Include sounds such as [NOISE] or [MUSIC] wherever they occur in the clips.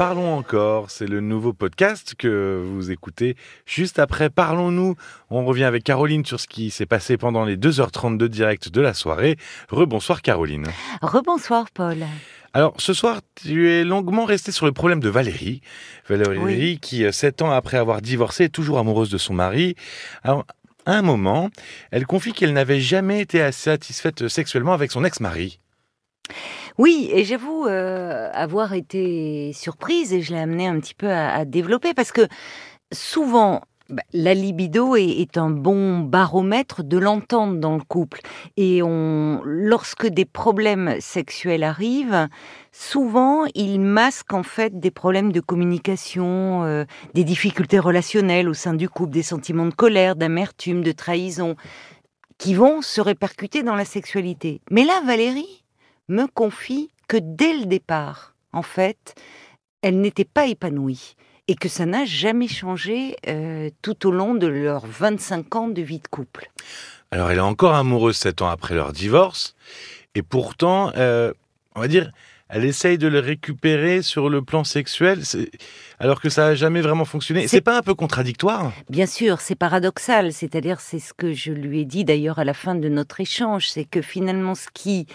Parlons encore, c'est le nouveau podcast que vous écoutez juste après Parlons-nous. On revient avec Caroline sur ce qui s'est passé pendant les 2h32 directs de la soirée. Rebonsoir Caroline. Rebonsoir Paul. Alors ce soir, tu es longuement resté sur le problème de Valérie. Valérie qui, euh, sept ans après avoir divorcé, est toujours amoureuse de son mari. Alors, à un moment, elle confie qu'elle n'avait jamais été satisfaite sexuellement avec son ex-mari. Oui, et j'avoue euh, avoir été surprise et je l'ai amené un petit peu à, développer parce que souvent, bah, la libido est, un bon baromètre de l'entente dans le couple. Et lorsque des problèmes sexuels arrivent, souvent ils masquent en fait des problèmes de communication, euh, des difficultés relationnelles au sein du couple, des sentiments de colère, d'amertume, de trahison, qui vont se répercuter dans la sexualité. Mais là, Valérie, me confie que dès le départ, en fait, elle n'était pas épanouie et que ça n'a jamais changé euh, tout au long de leurs 25 ans de vie de couple. Alors elle est encore amoureuse 7 ans après leur divorce et pourtant, euh, on va dire, elle essaye de le récupérer sur le plan sexuel, alors que ça n'a jamais vraiment fonctionné. C'est pas un peu contradictoire? Bien sûr, c'est paradoxal. C'est-à-dire, c'est ce que je lui ai dit d'ailleurs à la fin de notre échange, c'est que finalement, ce qui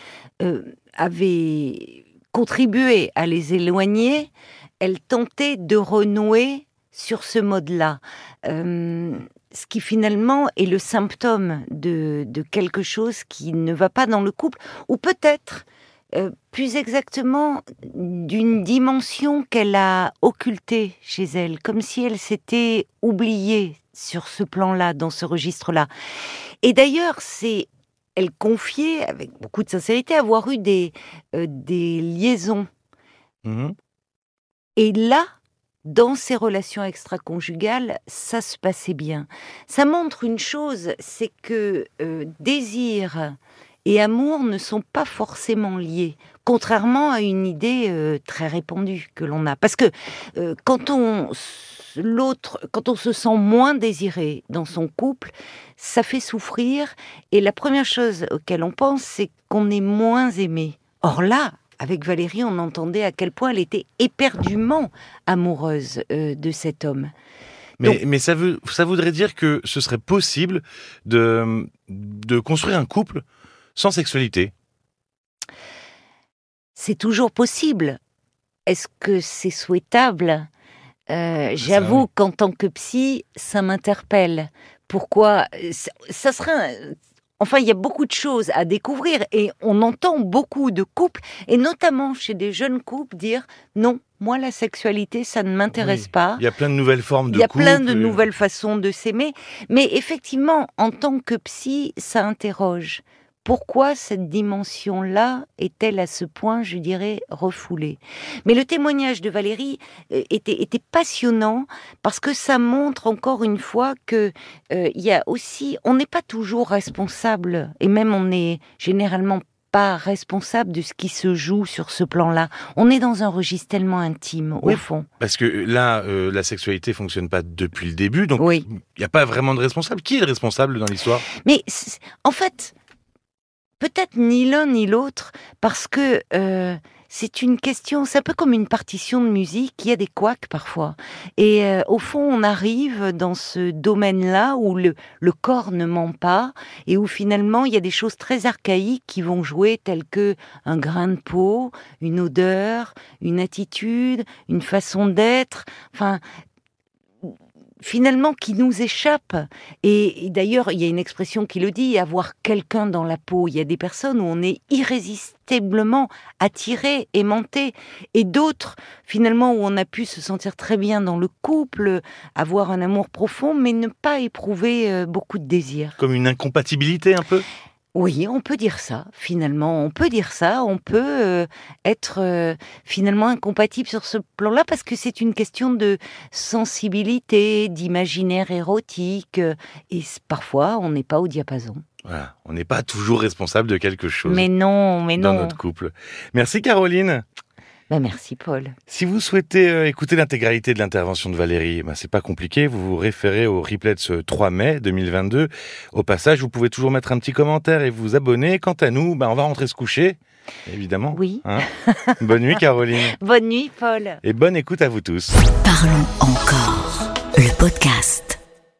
euh, avait contribué à les éloigner, elle tentait de renouer sur ce mode-là. Euh, ce qui finalement est le symptôme de, quelque chose qui ne va pas dans le couple, ou peut-être euh, plus exactement d'une dimension qu'elle a occultée chez elle, comme si elle s'était oubliée sur ce plan-là, dans ce registre-là. Et d'ailleurs, c'est elle confiait avec beaucoup de sincérité avoir eu des, euh, des liaisons. Mmh Et là, dans ces relations extra-conjugales, ça se passait bien. Ça montre une chose, c'est que euh, désir et amour ne sont pas forcément liés, contrairement à une idée euh, très répandue que l'on a. Parce que quand on l'autre, quand on se sent moins désiré dans son couple, ça fait souffrir. Et la première chose auquel on pense, c'est qu'on est moins aimé. Or là, avec Valérie, on entendait à quel point elle était éperdument amoureuse euh, de cet homme. Mais, mais ça, veut, ça voudrait dire que ce serait possible de, de construire un couple sans sexualité C'est toujours possible. Est-ce que c'est souhaitable? Euh, j'avoue qu'en tant que psy, ça m'interpelle. Pourquoi? Ça serait. Enfin, il y a beaucoup de choses à découvrir et on entend beaucoup de couples, et notamment chez des jeunes couples, dire non, moi la sexualité, ça ne m'intéresse pas. Il y a plein de nouvelles formes de Il y a plein de nouvelles façons de s'aimer, mais effectivement, en tant que psy, ça interroge pourquoi cette dimension-là est-elle à ce point, je dirais, refoulée? Mais le témoignage de Valérie euh, était, était passionnant parce que ça montre encore une fois que euh, y a aussi, on n'est pas toujours responsable et même on n'est généralement pas responsable de ce qui se joue sur ce plan-là. On est dans un registre tellement intime, au fond. Parce que là, euh, la sexualité fonctionne pas depuis le début, donc il n'y a pas vraiment de responsable. Qui est le responsable dans l'histoire? Mais en fait, peut-être ni l'un ni l'autre, parce que euh, c'est une question, c'est un peu comme une partition de musique, il y a des couacs parfois. Et euh, au fond, on arrive dans ce domaine-là où le, corps ne ment pas et où finalement il y a des choses très archaïques qui vont jouer, telles que un grain de peau, une odeur, une attitude, une façon d'être. Finalement qui nous échappe. Et, d'ailleurs, il y a une expression qui le dit, avoir quelqu'un dans la peau. Il y a des personnes où on est irrésistiblement attiré, aimanté, et d'autres, finalement, où on a pu se sentir très bien dans le couple, avoir un amour profond, mais ne pas éprouver euh, beaucoup de désir. Comme une incompatibilité un peu? Oui, on peut dire ça, finalement. On peut dire ça. On peut euh, être euh, finalement incompatible sur ce plan-là parce que c'est une question de sensibilité, d'imaginaire érotique. Euh, et parfois, on n'est pas au diapason. Voilà, on n'est pas toujours responsable de quelque chose. Mais non, mais non. Dans notre couple. Merci Caroline. Ben merci Paul. Si vous souhaitez euh, écouter l'intégralité de l'intervention de Valérie, ben c'est pas compliqué, vous vous référez au replay de ce 3 mai 2022. Au passage, vous pouvez toujours mettre un petit commentaire et vous abonner. Quant à nous, ben on va rentrer se coucher. Évidemment. Oui. Hein [LAUGHS] bonne nuit Caroline. bonne nuit Paul. Et bonne écoute à vous tous. Parlons encore.